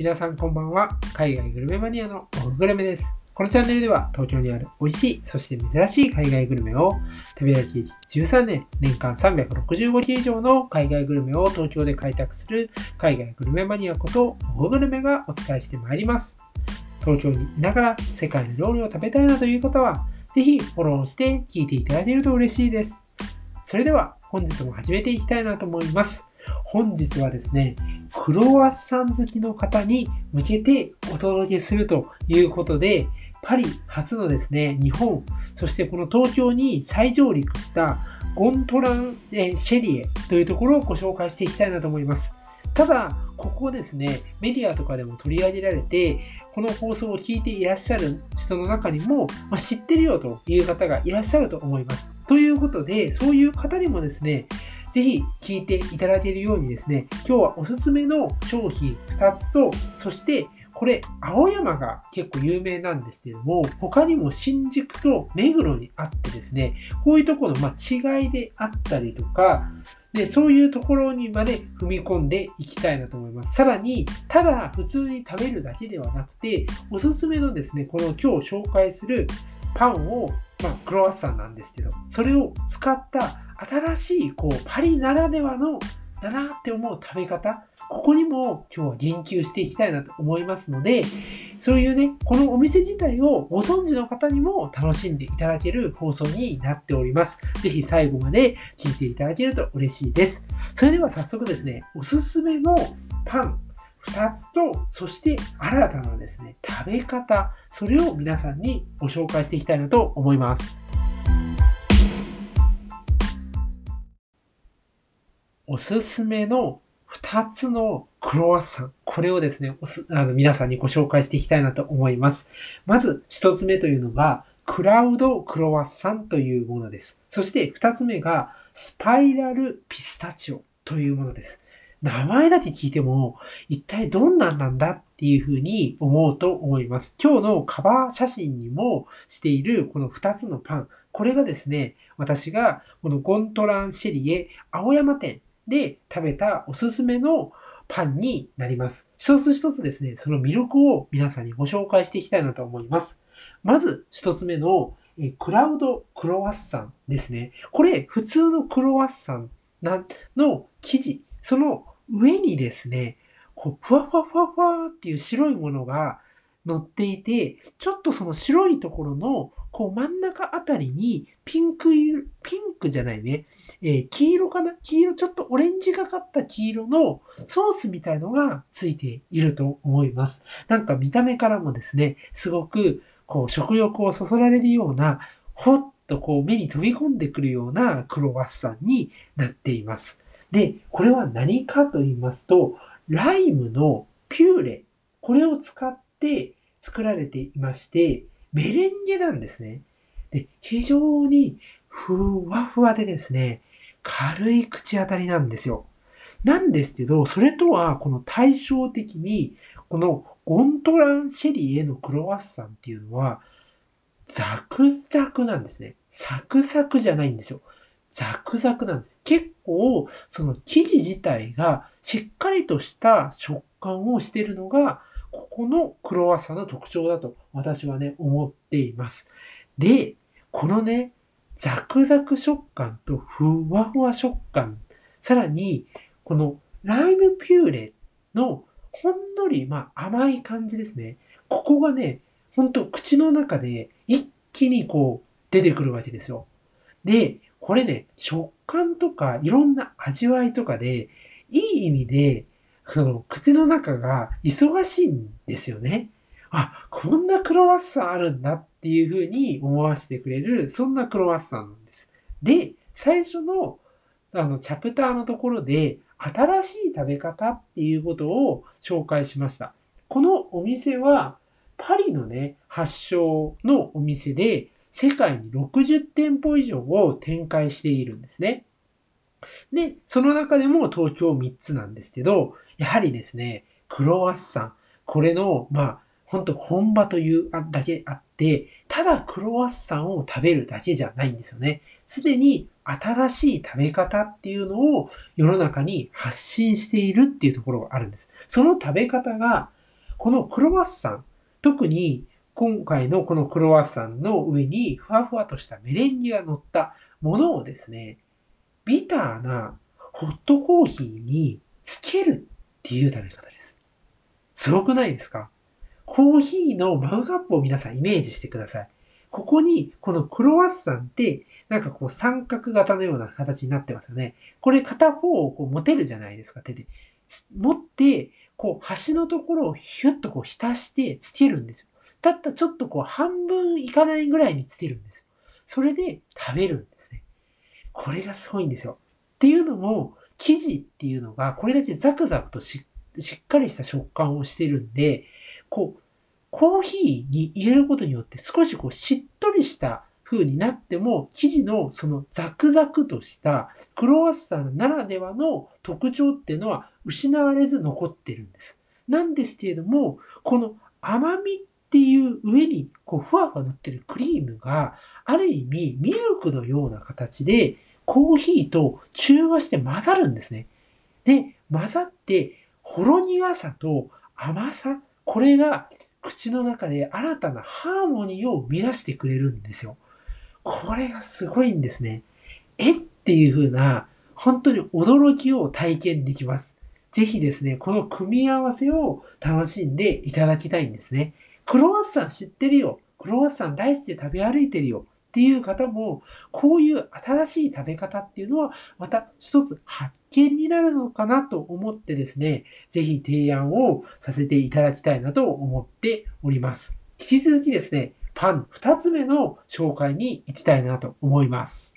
皆さんこんばんは。海外グルメマニアのオフグルメです。このチャンネルでは東京にある美味しい、そして珍しい海外グルメを食べ歩き13年、年間365日以上の海外グルメを東京で開拓する海外グルメマニアことオフグルメがお伝えしてまいります。東京にいながら世界の料理を食べたいなという方は、ぜひフォローして聞いていただけると嬉しいです。それでは本日も始めていきたいなと思います。本日はですね、クロワッサン好きの方に向けてお届けするということで、パリ初のですね、日本、そしてこの東京に再上陸したゴントランシェリエというところをご紹介していきたいなと思います。ただ、ここですね、メディアとかでも取り上げられて、この放送を聞いていらっしゃる人の中にも、まあ、知ってるよという方がいらっしゃると思います。ということで、そういう方にもですね、ぜひ聞いていただけるようにですね、今日はおすすめの商品2つと、そしてこれ、青山が結構有名なんですけども、他にも新宿と目黒にあってですね、こういうところのま違いであったりとか、で、そういうところにまで踏み込んでいきたいなと思います。さらに、ただ普通に食べるだけではなくて、おすすめのですね、この今日紹介するパンを、まあ、クロワッサンなんですけど、それを使った新しいこうパリならではのだなって思う食べ方、ここにも今日は言及していきたいなと思いますので、そういうね、このお店自体をご存知の方にも楽しんでいただける放送になっております。ぜひ最後まで聞いていただけると嬉しいです。それでは早速ですね、おすすめのパン2つと、そして新たなですね、食べ方、それを皆さんにご紹介していきたいなと思います。おすすめの2つのクロワッサン。これをですね、おすあの皆さんにご紹介していきたいなと思います。まず1つ目というのが、クラウドクロワッサンというものです。そして2つ目が、スパイラルピスタチオというものです。名前だけ聞いても、一体どんなんなんだっていうふうに思うと思います。今日のカバー写真にもしているこの2つのパン。これがですね、私がこのゴントランシェリエ青山店で食べたおすすめのパンになります。一つ一つですね、その魅力を皆さんにご紹介していきたいなと思います。まず一つ目のえクラウドクロワッサンですね。これ普通のクロワッサンの生地、その上にですね、こうふわふわふわふわっていう白いものが乗っていて、ちょっとその白いところのこう真ん中あたりにピンク色、ピンクじゃないね、えー、黄色かな？黄色、ちょっとオレンジがかった黄色のソースみたいのがついていると思います。なんか見た目からもですね、すごくこう食欲をそそられるような、ほっとこう目に飛び込んでくるようなクロワッサンになっています。で、これは何かと言いますと、ライムのピューレ、これを使ってて作られていまして、メレンゲなんですね。で、非常にふわふわでですね、軽い口当たりなんですよ。なんですけど、それとはこの対照的に、このゴントランシェリーへのクロワッサンっていうのは、ザクザクなんですね。サクサクじゃないんですよ。ザクザクなんです。結構、その生地自体がしっかりとした食感をしてるのが、ここのクロワッサンの特徴だと私はね、思っています。で、このね、ザクザク食感とふわふわ食感、さらに、このライムピューレのほんのり、まあ、甘い感じですね。ここがね、ほんと口の中で一気にこう出てくるわけですよ。で、これね、食感とかいろんな味わいとかで、いい意味でその口の中が忙しいんですよね。あ、こんなクロワッサンあるんだっていうふうに思わせてくれる、そんなクロワッサンなんです。で、最初のあのチャプターのところで、新しい食べ方っていうことを紹介しました。このお店は、パリのね、発祥のお店で、世界に60店舗以上を展開しているんですね。で、その中でも東京3つなんですけど、やはりですね、クロワッサン、これの、まあ、本当本場というだけあって、ただクロワッサンを食べるだけじゃないんですよね。すでに新しい食べ方っていうのを世の中に発信しているっていうところがあるんです。その食べ方がこのクロワッサン、特に今回のこのクロワッサンの上にふわふわとしたメレンゲが乗ったものをですね、ビターなホットコーヒーにつけるっていう食べ方です。すごくないですか？コーヒーのマグカップを皆さんイメージしてください。ここに、このクロワッサンって、なんかこう三角型のような形になってますよね。これ片方をこう持てるじゃないですか、手で。持って、こう端のところをヒュッとこう浸してつけるんですよ。たったちょっとこう半分いかないぐらいにつけるんですよ。それで食べるんですね。これがすごいんですよ。っていうのも、生地っていうのがこれだけザクザクとしっかりした食感をしてるんで、こう、コーヒーに入れることによって少しこうしっとりした風になっても、生地のそのザクザクとしたクロワッサンならではの特徴っていうのは失われず残ってるんです。なんですけれども、この甘みっっていう上にこうふわふわ乗ってるクリームがある意味ミルクのような形でコーヒーと中和して混ざるんですね。で、混ざってほろ苦さと甘さ、これが口の中で新たなハーモニーを生み出してくれるんですよ。これがすごいんですね。えっていう風な、本当に驚きを体験できます。ぜひですね、この組み合わせを楽しんでいただきたいんですね。クロワッサン知ってるよ。クロワッサン大好きで食べ歩いてるよ。っていう方も、こういう新しい食べ方っていうのは、また一つ発見になるのかなと思ってですね、ぜひ提案をさせていただきたいなと思っております。引き続きですね、パン2つ目の紹介に行きたいなと思います。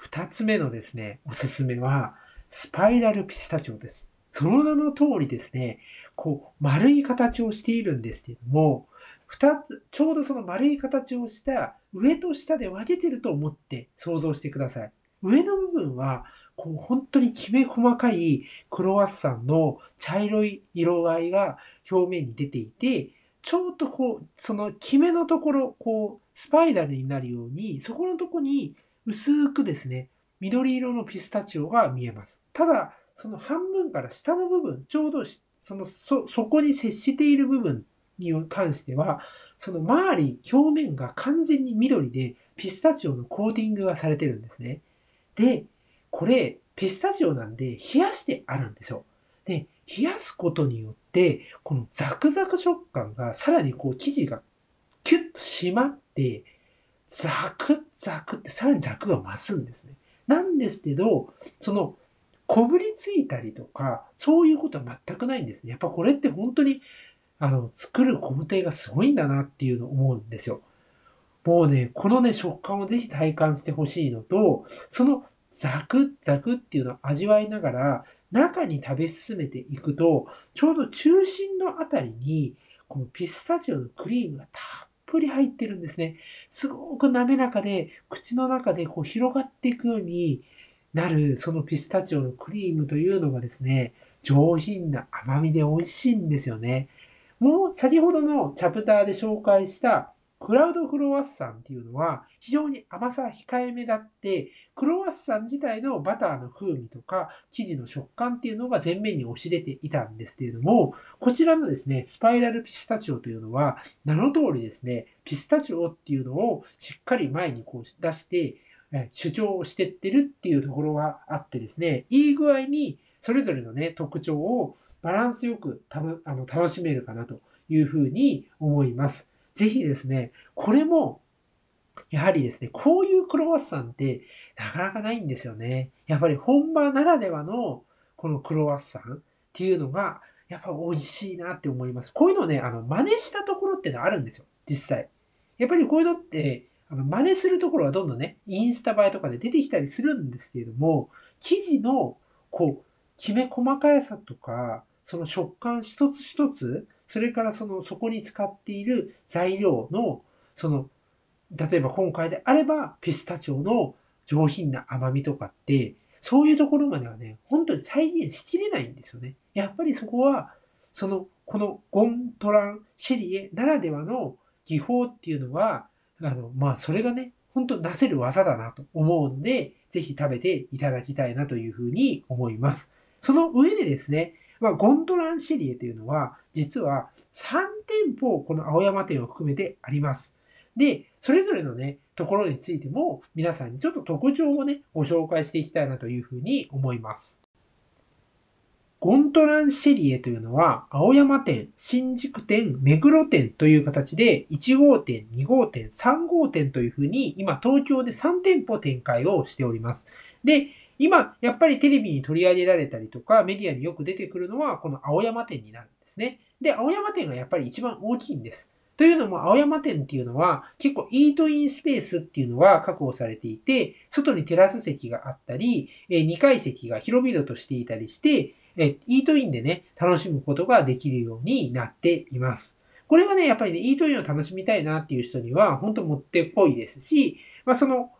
2つ目のですね、おすすめは、スパイラルピスタチオです。その名の通りですね、こう、丸い形をしているんですけども、二つ、ちょうどその丸い形をした上と下で分けてると思って想像してください。上の部分は、こう本当にきめ細かいクロワッサンの茶色い色合いが表面に出ていて、ちょうどこう、そのきめのところ、こう、スパイラルになるように、そこのとこに薄くですね、緑色のピスタチオが見えます。ただ、その半分から下の部分、ちょうどそのそ、そこに接している部分に関しては、その周り、表面が完全に緑で、ピスタチオのコーティングがされてるんですね。で、これ、ピスタチオなんで冷やしてあるんですよ。で、冷やすことによって、このザクザク食感がさらにこう生地がキュッと締まって、ザクザクってさらにザクが増すんですね。なんですけど、そのこぶりついたりとか、そういうことは全くないんですね。やっぱこれって本当にあの、作る工程がすごいんだなっていうのを思うんですよ。もうね、このね、食感をぜひ体感してほしいのと、そのザクザクっていうのを味わいながら、中に食べ進めていくと、ちょうど中心のあたりに、このピスタチオのクリームがたっぷり入ってるんですね。すごく滑らかで、口の中でこう広がっていくようになる、そのピスタチオのクリームというのがですね、上品な甘みで美味しいんですよね。もう先ほどのチャプターで紹介したクラウドクロワッサンっていうのは非常に甘さ控えめだって、クロワッサン自体のバターの風味とか生地の食感っていうのが前面に押し出ていたんですけれども、こちらのですね、スパイラルピスタチオというのは名の通りですね、ピスタチオっていうのをしっかり前にこう出して主張をしてってるっていうところがあってですね、いい具合にそれぞれのね、特徴をバランスよくたのあの楽しめるかなというふうに思います。ぜひですね、これも、やはりですね、こういうクロワッサンってなかなかないんですよね。やっぱり本場ならではのこのクロワッサンっていうのが、やっぱ美味しいなって思います。こういうのね、あの、真似したところってのあるんですよ、実際。やっぱりこういうのって、あの真似するところはどんどんね、インスタ映えとかで出てきたりするんですけれども、生地の、こう、きめ細かいさとか、その食感一つ一つ、それからそのそこに使っている材料の、その、例えば今回であればピスタチオの上品な甘みとかって、そういうところまではね、本当に再現しきれないんですよね。やっぱりそこは、その、このゴントランシェリエならではの技法っていうのは、あの、まあ、それがね、本当なせる技だなと思うので、ぜひ食べていただきたいなというふうに思います。その上でですね、まあ、ゴンドランシェリエというのは、実は3店舗、この青山店を含めてあります。で、それぞれのね、ところについても、皆さんにちょっと特徴をね、ご紹介していきたいなというふうに思います。ゴントランシェリエというのは、青山店、新宿店、目黒店という形で、1号店、2号店、3号店というふうに、今東京で3店舗展開をしております。で、今、やっぱりテレビに取り上げられたりとか、メディアによく出てくるのは、この青山店になるんですね。で、青山店がやっぱり一番大きいんです。というのも、青山店っていうのは、結構イートインスペースっていうのは確保されていて、外にテラス席があったり、2階席が広々としていたりして、えイートインでね、楽しむことができるようになっています。これはね、やっぱりね、イートインを楽しみたいなっていう人には、本当もってこいですし、まあ、その、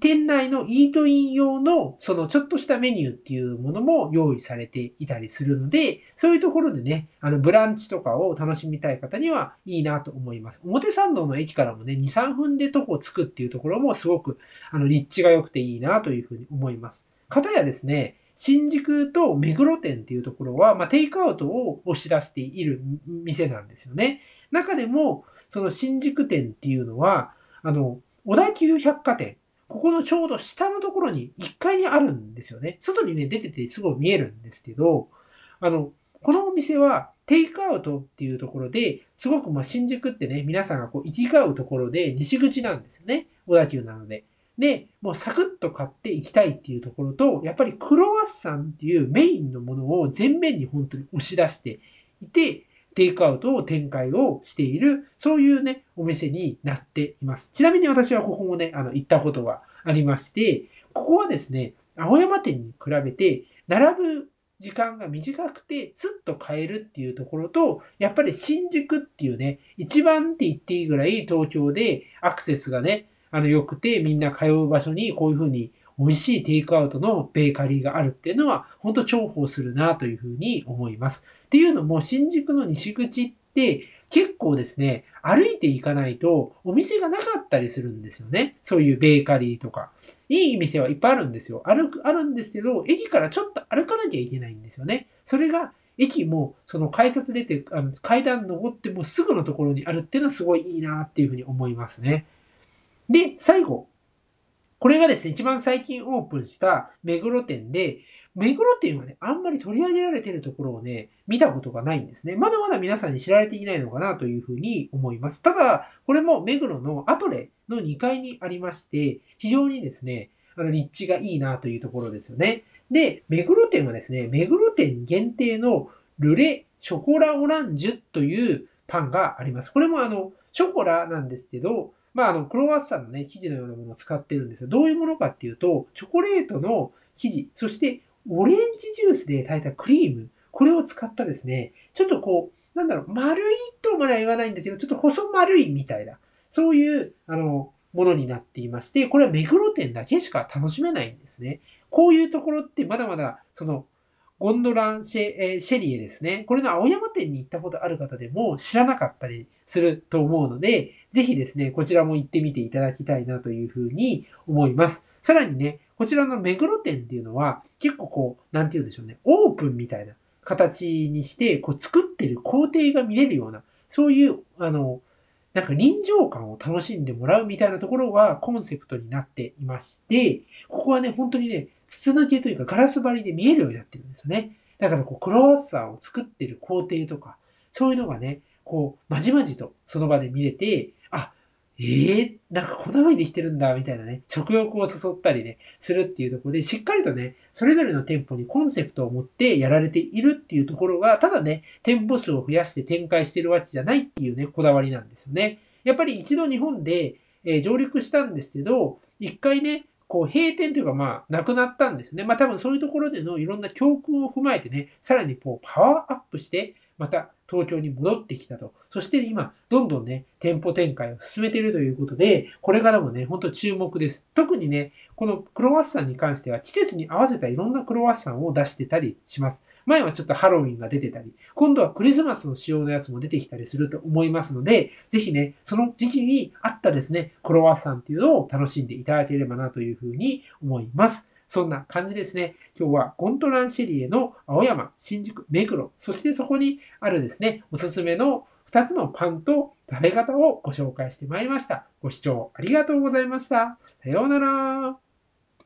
店内のイートイン用のそのちょっとしたメニューっていうものも用意されていたりするので、そういうところでね、あのブランチとかを楽しみたい方にはいいなと思います。表参道の駅からもね、2、3分で徒歩つくっていうところもすごくあの立地が良くていいなというふうに思います。かたやですね、新宿と目黒店っていうところは、まあ、テイクアウトを押し出している店なんですよね。中でも、その新宿店っていうのは、あの、小田急百貨店ここのちょうど下のところに1階にあるんですよね。外にね、出ててすごい見えるんですけど、あの、このお店はテイクアウトっていうところで、すごくまあ新宿ってね、皆さんがこう行き交うところで西口なんですよね。小田急なので。で、もうサクッと買っていきたいっていうところと、やっぱりクロワッサンっていうメインのものを前面に本当に押し出していて、テイクアウトを展開をしている、そういうね、お店になっています。ちなみに私はここもね、あの、行ったことがありまして、ここはですね、青山店に比べて、並ぶ時間が短くて、スッと買えるっていうところと、やっぱり新宿っていうね、一番って言っていいぐらい東京でアクセスがね、あの良くてみんな通う場所にこういうふうに美味しいテイクアウトのベーカリーがあるっていうのは、本当重宝するなというふうに思います。っていうのも、新宿の西口って結構ですね、歩いていかないとお店がなかったりするんですよね。そういうベーカリーとか。いい店はいっぱいあるんですよ。歩く、あるんですけど、駅からちょっと歩かなきゃいけないんですよね。それが、駅も、その改札出て、あの階段登ってもすぐのところにあるっていうのはすごいいいなっていうふうに思いますね。で、最後、これがですね、一番最近オープンした目黒店で、目黒店はね、あんまり取り上げられてるところをね、見たことがないんですね。まだまだ皆さんに知られていないのかなというふうに思います。ただ、これも目黒のアトレの2階にありまして、非常にですね、あの、立地がいいなというところですよね。で、目黒店はですね、目黒店限定のルレショコラオランジュというパンがあります。これもあの、ショコラなんですけど、まあ、あの、クロワッサンのね、生地のようなものを使ってるんですよ。どういうものかっていうと、チョコレートの生地、そしてオレンジジュースで炊いたクリーム、これを使ったですね、ちょっとこう、なんだろう、丸いとまでは言わないんですけど、ちょっと細丸いみたいな、そういう、あの、ものになっていまして、これは目黒店だけしか楽しめないんですね。こういうところってまだまだ、その、ゴンドランシェ,、え、シェリエですね。これの青山店に行ったことある方でも知らなかったりすると思うので、ぜひですね、こちらも行ってみていただきたいなというふうに思います。さらにね、こちらの目黒店っていうのは結構こう、なんて言うんでしょうね、オープンみたいな形にして、こう作ってる工程が見れるような、そういう、あの、なんか臨場感を楽しんでもらうみたいなところがコンセプトになっていまして、ここはね、本当にね、筒抜けというかガラス張りで見えるようになってるんですよね。だからこう、クロワッサンを作ってる工程とか、そういうのがね、こう、まじまじとその場で見れて、ええー、なんかこんな風にできてるんだ、みたいなね、食欲を誘ったりね、するっていうところで、しっかりとね、それぞれの店舗にコンセプトを持ってやられているっていうところが、ただね、店舗数を増やして展開してるわけじゃないっていうね、こだわりなんですよね。やっぱり一度日本で、えー、上陸したんですけど、一回ね、こう閉店というかまあなくなったんですよね。まあ多分そういうところでのいろんな教訓を踏まえてね、さらにこうパワーアップして、また東京に戻ってきたと。そして今、どんどんね、店舗展開を進めているということで、これからもね、ほんと注目です。特にね、このクロワッサンに関しては、季節に合わせたいろんなクロワッサンを出してたりします。前はちょっとハロウィンが出てたり、今度はクリスマスの仕様のやつも出てきたりすると思いますので、ぜひね、その時期に合ったですね、クロワッサンっていうのを楽しんでいただければなというふうに思います。そんな感じですね。今日はゴントランシェリエの青山、新宿、目黒、そしてそこにあるですね、おすすめの2つのパンと食べ方をご紹介してまいりました。ご視聴ありがとうございました。さようなら。